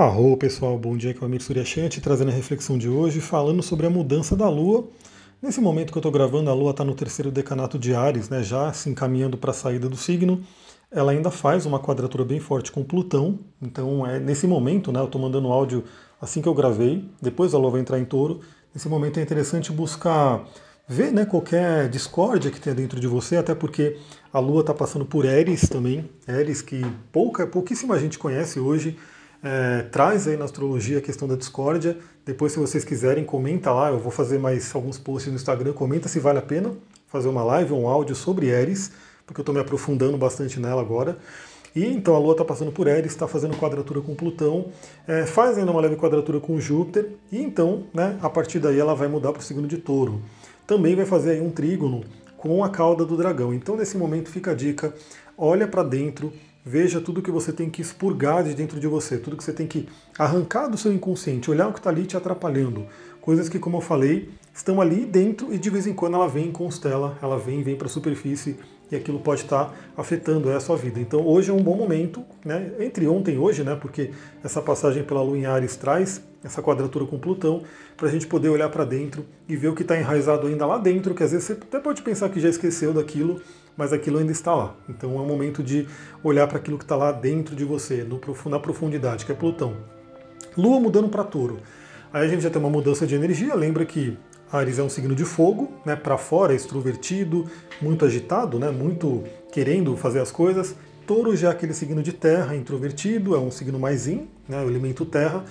Arro pessoal, bom dia, aqui é o Amir Suryashanti trazendo a reflexão de hoje, falando sobre a mudança da Lua. Nesse momento que eu estou gravando, a Lua está no terceiro decanato de Ares, né, já se encaminhando para a saída do signo. Ela ainda faz uma quadratura bem forte com Plutão, então é nesse momento, né, eu estou mandando áudio assim que eu gravei, depois a Lua vai entrar em touro. Nesse momento é interessante buscar ver né, qualquer discórdia que tenha dentro de você, até porque a Lua está passando por Ares também, Ares que pouca, pouquíssima gente conhece hoje, é, traz aí na astrologia a questão da discórdia. Depois, se vocês quiserem, comenta lá. Eu vou fazer mais alguns posts no Instagram. Comenta se vale a pena fazer uma live ou um áudio sobre Eris, porque eu estou me aprofundando bastante nela agora. E então a Lua está passando por Eris, está fazendo quadratura com Plutão, é, faz ainda uma leve quadratura com Júpiter, e então, né, a partir daí ela vai mudar para o signo de Touro. Também vai fazer aí um trígono com a cauda do dragão. Então, nesse momento, fica a dica: olha para dentro, Veja tudo que você tem que expurgar de dentro de você, tudo que você tem que arrancar do seu inconsciente, olhar o que está ali te atrapalhando. Coisas que, como eu falei, estão ali dentro e de vez em quando ela vem e constela, ela vem vem para a superfície e aquilo pode estar tá afetando a sua vida. Então hoje é um bom momento, né, entre ontem e hoje, né, porque essa passagem pela Lua em Ares traz essa quadratura com Plutão, para a gente poder olhar para dentro e ver o que está enraizado ainda lá dentro, que às vezes você até pode pensar que já esqueceu daquilo, mas aquilo ainda está lá. Então é um momento de olhar para aquilo que está lá dentro de você, no, na profundidade, que é Plutão. Lua mudando para Touro. Aí a gente já tem uma mudança de energia, lembra que Ares é um signo de fogo, né, para fora, extrovertido, muito agitado, né, muito querendo fazer as coisas. Touro já é aquele signo de terra, introvertido, é um signo mais in, né, o elemento terra.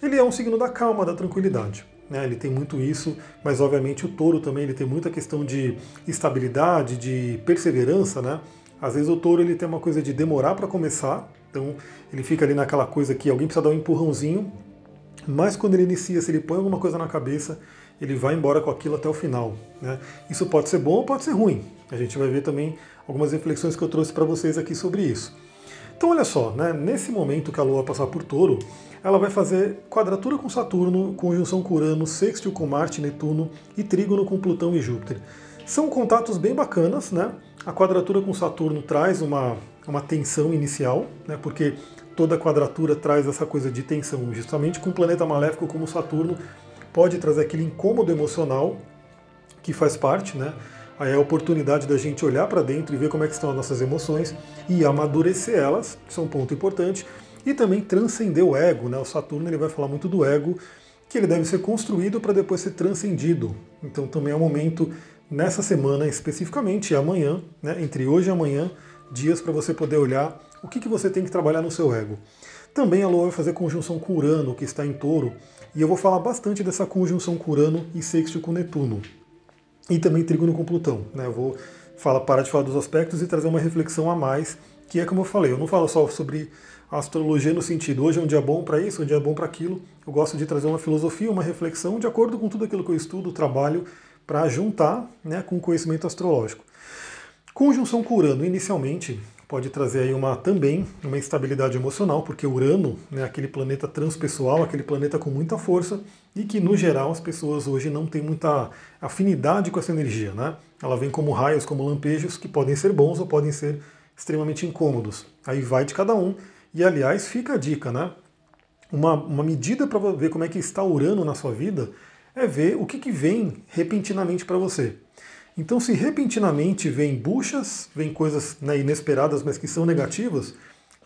Ele é um signo da calma, da tranquilidade. Né? Ele tem muito isso, mas obviamente o touro também ele tem muita questão de estabilidade, de perseverança. Né? Às vezes o touro ele tem uma coisa de demorar para começar, então ele fica ali naquela coisa que alguém precisa dar um empurrãozinho, mas quando ele inicia, se ele põe alguma coisa na cabeça, ele vai embora com aquilo até o final. Né? Isso pode ser bom ou pode ser ruim. A gente vai ver também algumas reflexões que eu trouxe para vocês aqui sobre isso. Então olha só, né? nesse momento que a Lua passar por touro, ela vai fazer quadratura com Saturno, conjunção com Urano, sextil com Marte, Netuno e trígono com Plutão e Júpiter. São contatos bem bacanas, né? A quadratura com Saturno traz uma, uma tensão inicial, né? Porque toda quadratura traz essa coisa de tensão, justamente com um planeta maléfico como Saturno, pode trazer aquele incômodo emocional que faz parte, né? Aí é a oportunidade da gente olhar para dentro e ver como é que estão as nossas emoções e amadurecer elas, isso é um ponto importante e também transcender o ego. Né? O Saturno ele vai falar muito do ego, que ele deve ser construído para depois ser transcendido. Então também é um momento, nessa semana especificamente, amanhã, né? entre hoje e amanhã, dias para você poder olhar o que, que você tem que trabalhar no seu ego. Também a Lua vai fazer conjunção com Urano, que está em touro, e eu vou falar bastante dessa conjunção com Urano e sexto com Netuno. E também trígono com Plutão. Né? Eu vou falar, parar de falar dos aspectos e trazer uma reflexão a mais, que é como eu falei, eu não falo só sobre astrologia no sentido, hoje é um dia bom para isso, um dia bom para aquilo. Eu gosto de trazer uma filosofia, uma reflexão de acordo com tudo aquilo que eu estudo, trabalho, para juntar né, com o conhecimento astrológico. Conjunção com Urano, inicialmente, pode trazer aí uma, também uma instabilidade emocional, porque Urano né, aquele planeta transpessoal, aquele planeta com muita força, e que, no geral, as pessoas hoje não têm muita afinidade com essa energia. Né? Ela vem como raios, como lampejos, que podem ser bons ou podem ser extremamente incômodos. Aí vai de cada um, e aliás, fica a dica, né? Uma, uma medida para ver como é que está Urano na sua vida é ver o que, que vem repentinamente para você. Então, se repentinamente vem buchas, vem coisas né, inesperadas, mas que são negativas,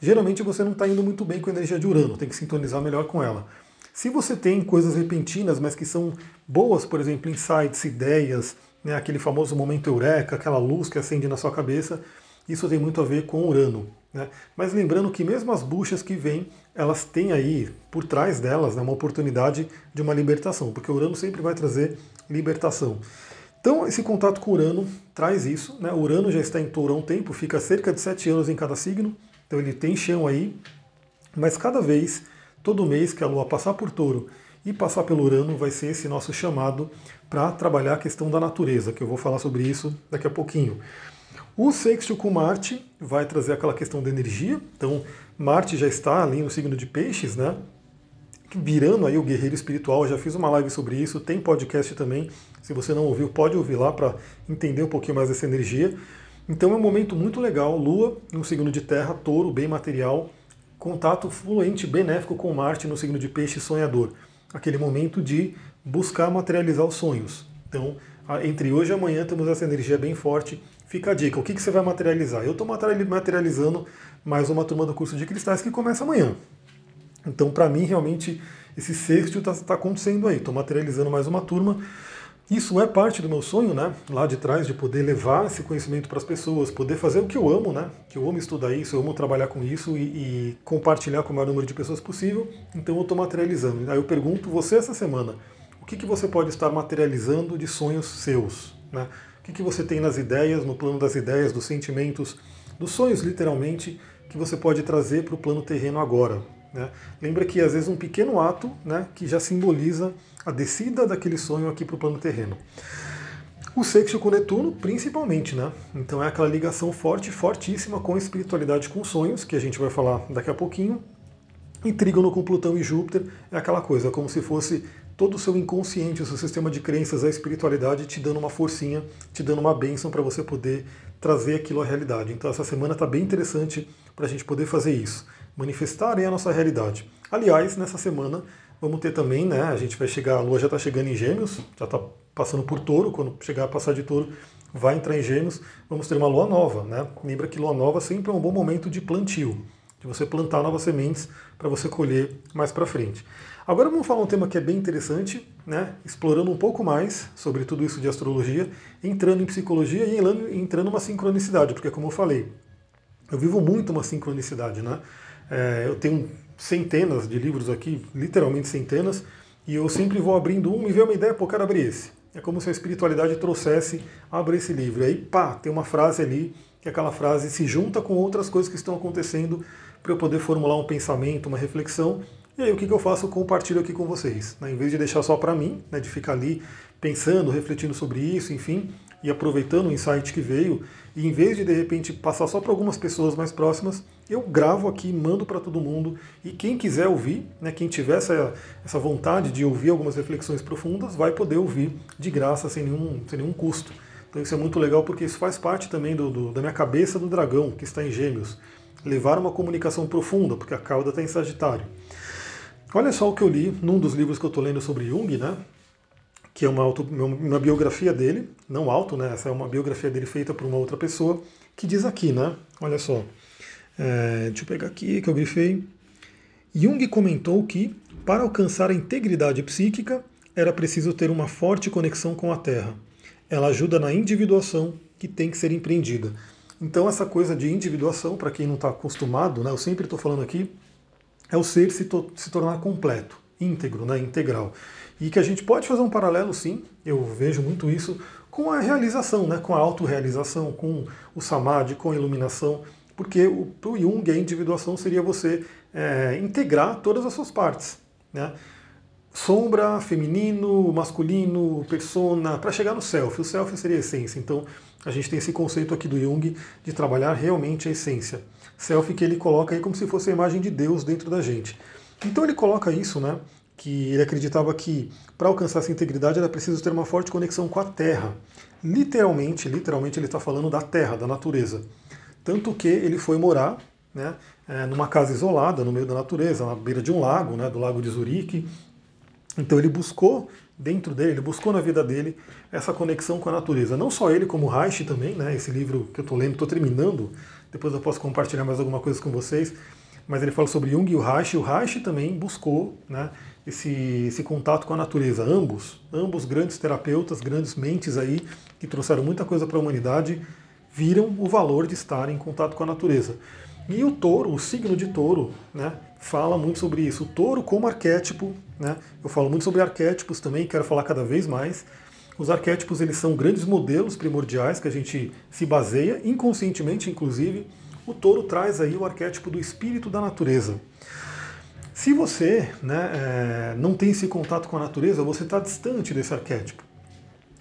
geralmente você não está indo muito bem com a energia de Urano, tem que sintonizar melhor com ela. Se você tem coisas repentinas, mas que são boas, por exemplo, insights, ideias, né, aquele famoso momento eureka, aquela luz que acende na sua cabeça, isso tem muito a ver com Urano. Né? Mas lembrando que mesmo as buchas que vêm, elas têm aí por trás delas né, uma oportunidade de uma libertação, porque Urano sempre vai trazer libertação. Então esse contato com Urano traz isso. Né? Urano já está em touro há um tempo, fica cerca de sete anos em cada signo, então ele tem chão aí, mas cada vez, todo mês que a Lua passar por touro e passar pelo Urano, vai ser esse nosso chamado para trabalhar a questão da natureza, que eu vou falar sobre isso daqui a pouquinho. O sexto com Marte vai trazer aquela questão da energia. Então, Marte já está ali no signo de Peixes, né? Virando aí o guerreiro espiritual. Eu já fiz uma live sobre isso, tem podcast também. Se você não ouviu, pode ouvir lá para entender um pouquinho mais dessa energia. Então é um momento muito legal. Lua no signo de Terra, Touro, bem material, contato fluente, benéfico com Marte no signo de peixe sonhador. Aquele momento de buscar materializar os sonhos. Então, entre hoje e amanhã temos essa energia bem forte. Fica a dica, o que, que você vai materializar? Eu estou materializando mais uma turma do curso de cristais que começa amanhã. Então, para mim, realmente, esse sexto está tá acontecendo aí. Estou materializando mais uma turma. Isso é parte do meu sonho, né? Lá de trás, de poder levar esse conhecimento para as pessoas, poder fazer o que eu amo, né? Que eu amo estudar isso, eu amo trabalhar com isso e, e compartilhar com o maior número de pessoas possível. Então, eu estou materializando. Aí eu pergunto, você essa semana, o que, que você pode estar materializando de sonhos seus? Né? O que, que você tem nas ideias, no plano das ideias, dos sentimentos, dos sonhos, literalmente, que você pode trazer para o plano terreno agora? Né? Lembra que às vezes um pequeno ato né, que já simboliza a descida daquele sonho aqui para o plano terreno. O sexto com Netuno, principalmente, né? Então é aquela ligação forte, fortíssima com a espiritualidade com sonhos, que a gente vai falar daqui a pouquinho. E trígono com Plutão e Júpiter é aquela coisa, como se fosse todo o seu inconsciente, o seu sistema de crenças, a espiritualidade te dando uma forcinha, te dando uma bênção para você poder trazer aquilo à realidade. Então essa semana está bem interessante para a gente poder fazer isso manifestarem a nossa realidade. Aliás, nessa semana vamos ter também, né? A gente vai chegar, a Lua já está chegando em Gêmeos, já está passando por Touro, quando chegar a passar de Touro, vai entrar em Gêmeos, vamos ter uma Lua nova, né? Lembra que Lua nova sempre é um bom momento de plantio, de você plantar novas sementes para você colher mais para frente. Agora vamos falar um tema que é bem interessante, né? Explorando um pouco mais sobre tudo isso de astrologia, entrando em psicologia e entrando uma sincronicidade, porque como eu falei, eu vivo muito uma sincronicidade, né? É, eu tenho centenas de livros aqui, literalmente centenas, e eu sempre vou abrindo um e ver uma ideia, pô, quero abrir esse. É como se a espiritualidade trouxesse, abre esse livro. E aí, pá, tem uma frase ali, que aquela frase se junta com outras coisas que estão acontecendo para eu poder formular um pensamento, uma reflexão. E aí o que, que eu faço? Eu compartilho aqui com vocês. Né? Em vez de deixar só para mim, né, de ficar ali pensando, refletindo sobre isso, enfim, e aproveitando o insight que veio, e em vez de de repente passar só para algumas pessoas mais próximas, eu gravo aqui, mando para todo mundo, e quem quiser ouvir, né, quem tiver essa, essa vontade de ouvir algumas reflexões profundas, vai poder ouvir de graça, sem nenhum, sem nenhum custo. Então isso é muito legal porque isso faz parte também do, do da minha cabeça do dragão, que está em gêmeos. Levar uma comunicação profunda, porque a cauda está em Sagitário. Olha só o que eu li num dos livros que eu estou lendo sobre Jung, né? Que é uma, auto, uma biografia dele, não auto, né? Essa é uma biografia dele feita por uma outra pessoa, que diz aqui, né? Olha só. É, deixa eu pegar aqui que eu grifei. Jung comentou que, para alcançar a integridade psíquica, era preciso ter uma forte conexão com a Terra. Ela ajuda na individuação que tem que ser empreendida. Então, essa coisa de individuação, para quem não está acostumado, né, eu sempre estou falando aqui, é o ser se, to se tornar completo, íntegro, né, integral. E que a gente pode fazer um paralelo, sim, eu vejo muito isso, com a realização, né, com a autorrealização, com o samadhi, com a iluminação, porque o, o Jung, a individuação seria você é, integrar todas as suas partes. Né? Sombra, feminino, masculino, persona, para chegar no self. O self seria a essência. Então, a gente tem esse conceito aqui do Jung de trabalhar realmente a essência. Self que ele coloca aí como se fosse a imagem de Deus dentro da gente. Então ele coloca isso, né? que ele acreditava que para alcançar essa integridade era preciso ter uma forte conexão com a Terra. Literalmente, literalmente ele está falando da Terra, da natureza. Tanto que ele foi morar né, é, numa casa isolada, no meio da natureza, na beira de um lago, né, do lago de Zurique. Então ele buscou dentro dele, ele buscou na vida dele essa conexão com a natureza. Não só ele, como Reich também, né, esse livro que eu estou lendo, estou terminando, depois eu posso compartilhar mais alguma coisa com vocês, mas ele fala sobre Jung e o Reich, o Reich também buscou né, esse, esse contato com a natureza. Ambos, ambos grandes terapeutas, grandes mentes aí, que trouxeram muita coisa para a humanidade, viram o valor de estar em contato com a natureza. E o touro, o signo de touro, né, fala muito sobre isso. O touro como arquétipo, né, eu falo muito sobre arquétipos também, quero falar cada vez mais. Os arquétipos eles são grandes modelos primordiais que a gente se baseia, inconscientemente inclusive. O touro traz aí o arquétipo do espírito da natureza. Se você né, é, não tem esse contato com a natureza, você está distante desse arquétipo.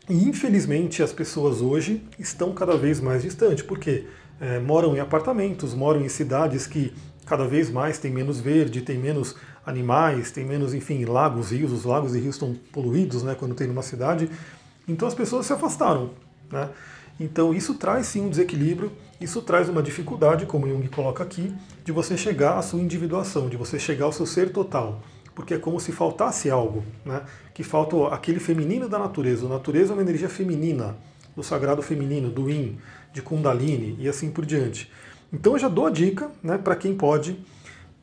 E infelizmente as pessoas hoje estão cada vez mais distantes, porque é, moram em apartamentos, moram em cidades que cada vez mais tem menos verde, tem menos animais, tem menos, enfim, lagos, rios, os lagos e rios estão poluídos né, quando tem numa cidade. Então as pessoas se afastaram. Né? Então isso traz sim um desequilíbrio, isso traz uma dificuldade, como Jung coloca aqui, de você chegar à sua individuação, de você chegar ao seu ser total. Porque é como se faltasse algo, né? que falta aquele feminino da natureza. A natureza é uma energia feminina, do sagrado feminino, do Yin, de Kundalini e assim por diante. Então eu já dou a dica né, para quem pode.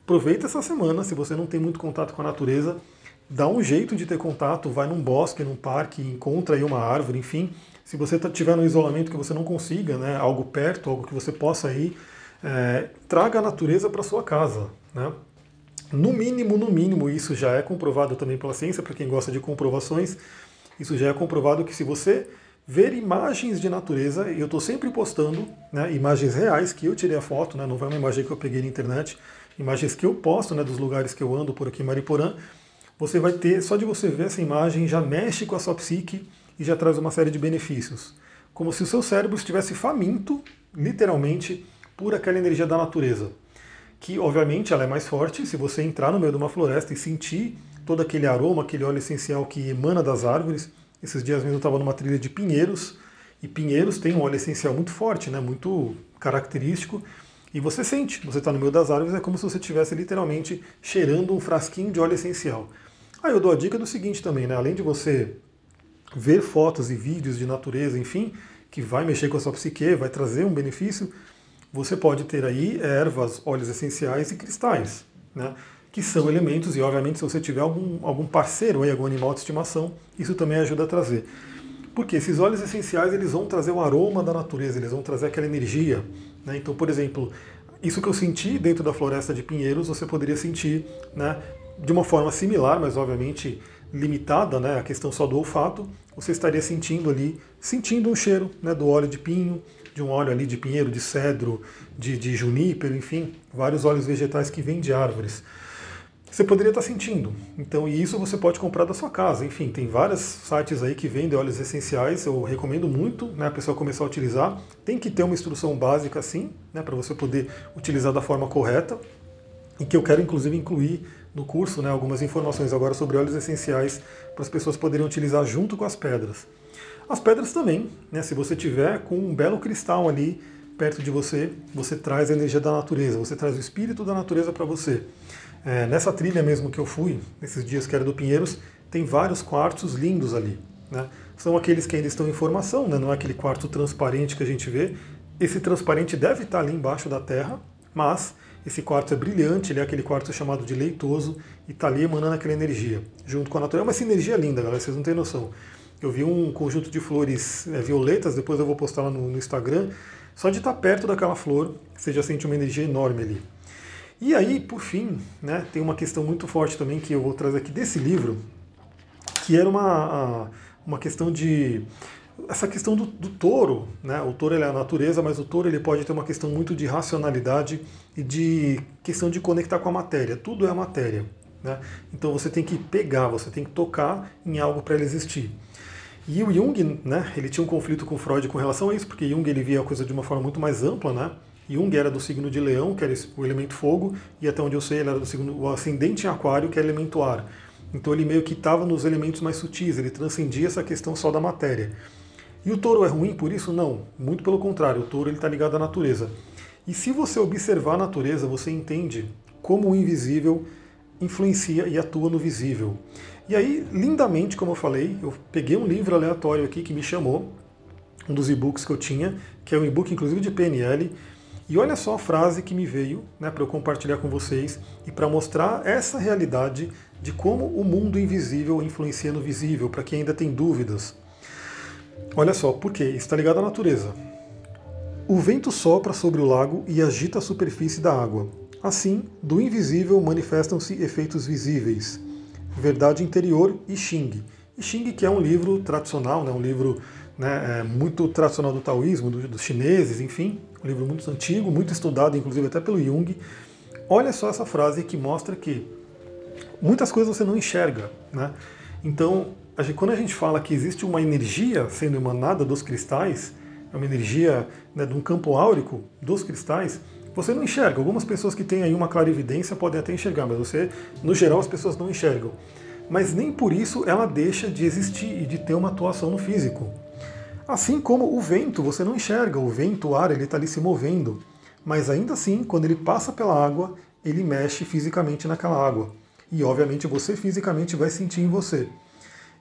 Aproveita essa semana, se você não tem muito contato com a natureza, dá um jeito de ter contato, vai num bosque, num parque, encontra aí uma árvore, enfim. Se você tá, no isolamento que você não consiga, né, algo perto, algo que você possa ir, é, traga a natureza para sua casa. Né? No mínimo, no mínimo, isso já é comprovado também pela ciência, para quem gosta de comprovações, isso já é comprovado que se você ver imagens de natureza, e eu estou sempre postando né, imagens reais que eu tirei a foto, né, não vai uma imagem que eu peguei na internet, imagens que eu posto né, dos lugares que eu ando por aqui em Mariporã, você vai ter, só de você ver essa imagem, já mexe com a sua psique e já traz uma série de benefícios. Como se o seu cérebro estivesse faminto, literalmente, por aquela energia da natureza. Que, obviamente, ela é mais forte se você entrar no meio de uma floresta e sentir todo aquele aroma, aquele óleo essencial que emana das árvores, esses dias mesmo eu estava numa trilha de pinheiros, e pinheiros tem um óleo essencial muito forte, né, muito característico, e você sente, você está no meio das árvores, é como se você estivesse literalmente cheirando um frasquinho de óleo essencial. Aí eu dou a dica do seguinte também, né, além de você ver fotos e vídeos de natureza, enfim, que vai mexer com a sua psique, vai trazer um benefício, você pode ter aí ervas, óleos essenciais e cristais. Né? que são elementos, e obviamente se você tiver algum, algum parceiro aí, algum animal de estimação, isso também ajuda a trazer. Porque esses óleos essenciais eles vão trazer o aroma da natureza, eles vão trazer aquela energia. Né? Então, por exemplo, isso que eu senti dentro da floresta de Pinheiros, você poderia sentir né, de uma forma similar, mas obviamente limitada, né, a questão só do olfato, você estaria sentindo ali, sentindo um cheiro né, do óleo de pinho, de um óleo ali de pinheiro, de cedro, de, de junípero, enfim, vários óleos vegetais que vêm de árvores você poderia estar sentindo. Então, e isso você pode comprar da sua casa. Enfim, tem vários sites aí que vendem óleos essenciais. Eu recomendo muito né, a pessoa começar a utilizar. Tem que ter uma instrução básica assim, né, para você poder utilizar da forma correta. E que eu quero inclusive incluir no curso né, algumas informações agora sobre óleos essenciais para as pessoas poderem utilizar junto com as pedras. As pedras também, né, se você tiver com um belo cristal ali perto de você, você traz a energia da natureza, você traz o espírito da natureza para você. É, nessa trilha mesmo que eu fui, nesses dias que era do Pinheiros, tem vários quartos lindos ali. Né? São aqueles que ainda estão em formação, né? não é aquele quarto transparente que a gente vê. Esse transparente deve estar ali embaixo da terra, mas esse quarto é brilhante, ele é aquele quarto chamado de leitoso e está ali emanando aquela energia, junto com a natureza. É uma sinergia linda, galera, vocês não têm noção. Eu vi um conjunto de flores é, violetas, depois eu vou postar lá no, no Instagram. Só de estar perto daquela flor, você já sente uma energia enorme ali. E aí, por fim, né, tem uma questão muito forte também que eu vou trazer aqui desse livro, que era uma, uma questão de essa questão do, do, touro, né? O touro é a natureza, mas o touro ele pode ter uma questão muito de racionalidade e de questão de conectar com a matéria. Tudo é a matéria, né? Então você tem que pegar, você tem que tocar em algo para ele existir. E o Jung, né? Ele tinha um conflito com Freud com relação a isso, porque Jung ele via a coisa de uma forma muito mais ampla, né? Jung era do signo de Leão, que era o elemento fogo, e até onde eu sei, ele era do signo o ascendente em Aquário, que é elemento ar. Então ele meio que estava nos elementos mais sutis, ele transcendia essa questão só da matéria. E o touro é ruim por isso? Não, muito pelo contrário, o touro está ligado à natureza. E se você observar a natureza, você entende como o invisível influencia e atua no visível. E aí, lindamente, como eu falei, eu peguei um livro aleatório aqui que me chamou, um dos e-books que eu tinha, que é um e-book inclusive de PNL, e olha só a frase que me veio né, para eu compartilhar com vocês e para mostrar essa realidade de como o mundo invisível influencia no visível, para quem ainda tem dúvidas. Olha só, por quê? Está ligado à natureza. O vento sopra sobre o lago e agita a superfície da água. Assim, do invisível manifestam-se efeitos visíveis. Verdade Interior e Xing. Xing, que é um livro tradicional, né, um livro né, é, muito tradicional do taoísmo, do, dos chineses, enfim, um livro muito antigo, muito estudado, inclusive até pelo Jung. Olha só essa frase que mostra que muitas coisas você não enxerga. Né? Então, quando a gente fala que existe uma energia sendo emanada dos cristais, é uma energia né, de um campo áurico dos cristais, você não enxerga. Algumas pessoas que têm aí uma clarividência podem até enxergar, mas você, no geral, as pessoas não enxergam. Mas nem por isso ela deixa de existir e de ter uma atuação no físico. Assim como o vento, você não enxerga, o vento, o ar, ele está ali se movendo. Mas ainda assim, quando ele passa pela água, ele mexe fisicamente naquela água. E obviamente você fisicamente vai sentir em você.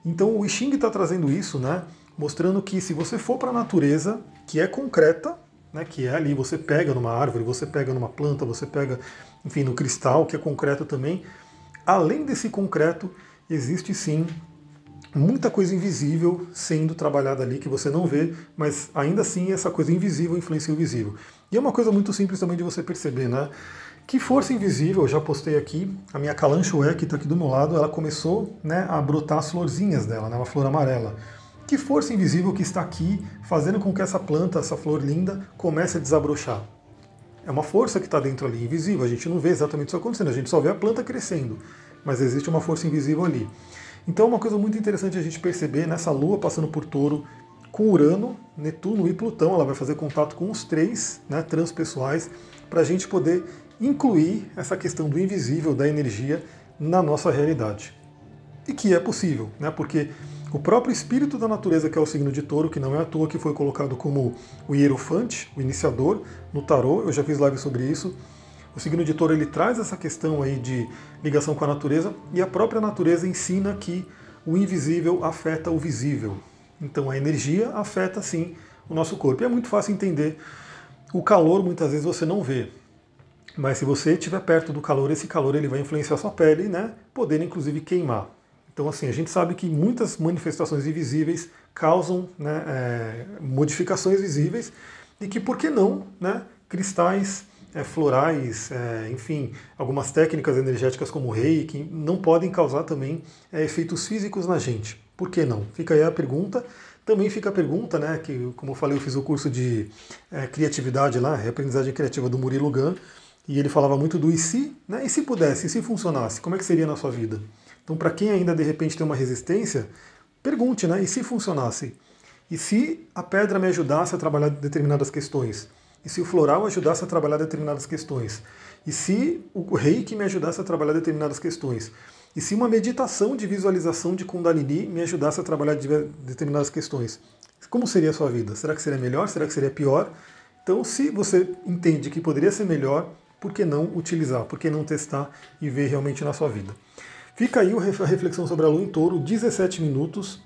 Então o I Ching está trazendo isso, né? Mostrando que se você for para a natureza, que é concreta, né, que é ali, você pega numa árvore, você pega numa planta, você pega, enfim, no cristal, que é concreto também. Além desse concreto, existe sim muita coisa invisível sendo trabalhada ali que você não vê, mas ainda assim essa coisa invisível influencia o visível. E é uma coisa muito simples também de você perceber, né? Que força invisível, eu já postei aqui, a minha calanchoé que está aqui do meu lado, ela começou né, a brotar as florzinhas dela, né, uma flor amarela. Que força invisível que está aqui fazendo com que essa planta, essa flor linda, comece a desabrochar? É uma força que está dentro ali, invisível, a gente não vê exatamente isso acontecendo, a gente só vê a planta crescendo, mas existe uma força invisível ali. Então, uma coisa muito interessante a gente perceber nessa lua passando por touro, com Urano, Netuno e Plutão, ela vai fazer contato com os três né, transpessoais, para a gente poder incluir essa questão do invisível, da energia, na nossa realidade. E que é possível, né? porque o próprio espírito da natureza, que é o signo de touro, que não é à toa que foi colocado como o hierofante, o iniciador, no tarô, eu já fiz live sobre isso. O signo de touro ele traz essa questão aí de ligação com a natureza e a própria natureza ensina que o invisível afeta o visível. Então a energia afeta sim o nosso corpo. E é muito fácil entender. O calor muitas vezes você não vê, mas se você estiver perto do calor, esse calor ele vai influenciar sua pele, né? Podendo inclusive queimar. Então, assim, a gente sabe que muitas manifestações invisíveis causam né, é, modificações visíveis e que, por que não, né, cristais é, florais, é, enfim, algumas técnicas energéticas como o reiki não podem causar também é, efeitos físicos na gente. Por que não? Fica aí a pergunta. Também fica a pergunta, né, que como eu falei, eu fiz o curso de é, criatividade lá, aprendizagem criativa do Murilo Gun, e ele falava muito do e se, né, e se pudesse, e se funcionasse, como é que seria na sua vida? Então, para quem ainda de repente tem uma resistência, pergunte, né? E se funcionasse? E se a pedra me ajudasse a trabalhar determinadas questões? E se o floral ajudasse a trabalhar determinadas questões? E se o reiki me ajudasse a trabalhar determinadas questões? E se uma meditação de visualização de Kundalini me ajudasse a trabalhar determinadas questões? Como seria a sua vida? Será que seria melhor? Será que seria pior? Então, se você entende que poderia ser melhor, por que não utilizar? Por que não testar e ver realmente na sua vida? Fica aí a reflexão sobre a Lua em Touro, 17 minutos.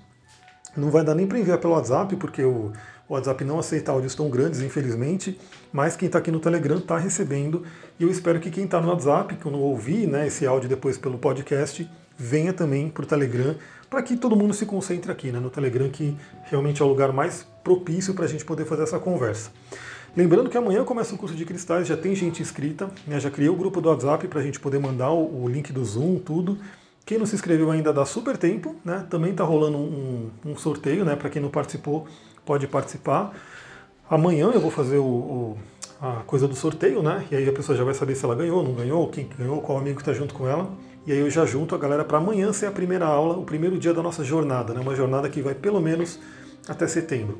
Não vai dar nem para enviar pelo WhatsApp, porque o WhatsApp não aceita áudios tão grandes, infelizmente. Mas quem está aqui no Telegram está recebendo. E eu espero que quem está no WhatsApp, quando ouvir né, esse áudio depois pelo podcast, venha também para o Telegram, para que todo mundo se concentre aqui né, no Telegram, que realmente é o lugar mais propício para a gente poder fazer essa conversa. Lembrando que amanhã começa o curso de cristais, já tem gente inscrita, né, já criei o grupo do WhatsApp para a gente poder mandar o, o link do Zoom, tudo. Quem não se inscreveu ainda dá super tempo, né? Também está rolando um, um, sorteio, né? Para quem não participou, pode participar. Amanhã eu vou fazer o, o, a coisa do sorteio, né? E aí a pessoa já vai saber se ela ganhou, não ganhou, quem ganhou, qual amigo está junto com ela. E aí eu já junto a galera para amanhã ser a primeira aula, o primeiro dia da nossa jornada, né? Uma jornada que vai pelo menos até setembro.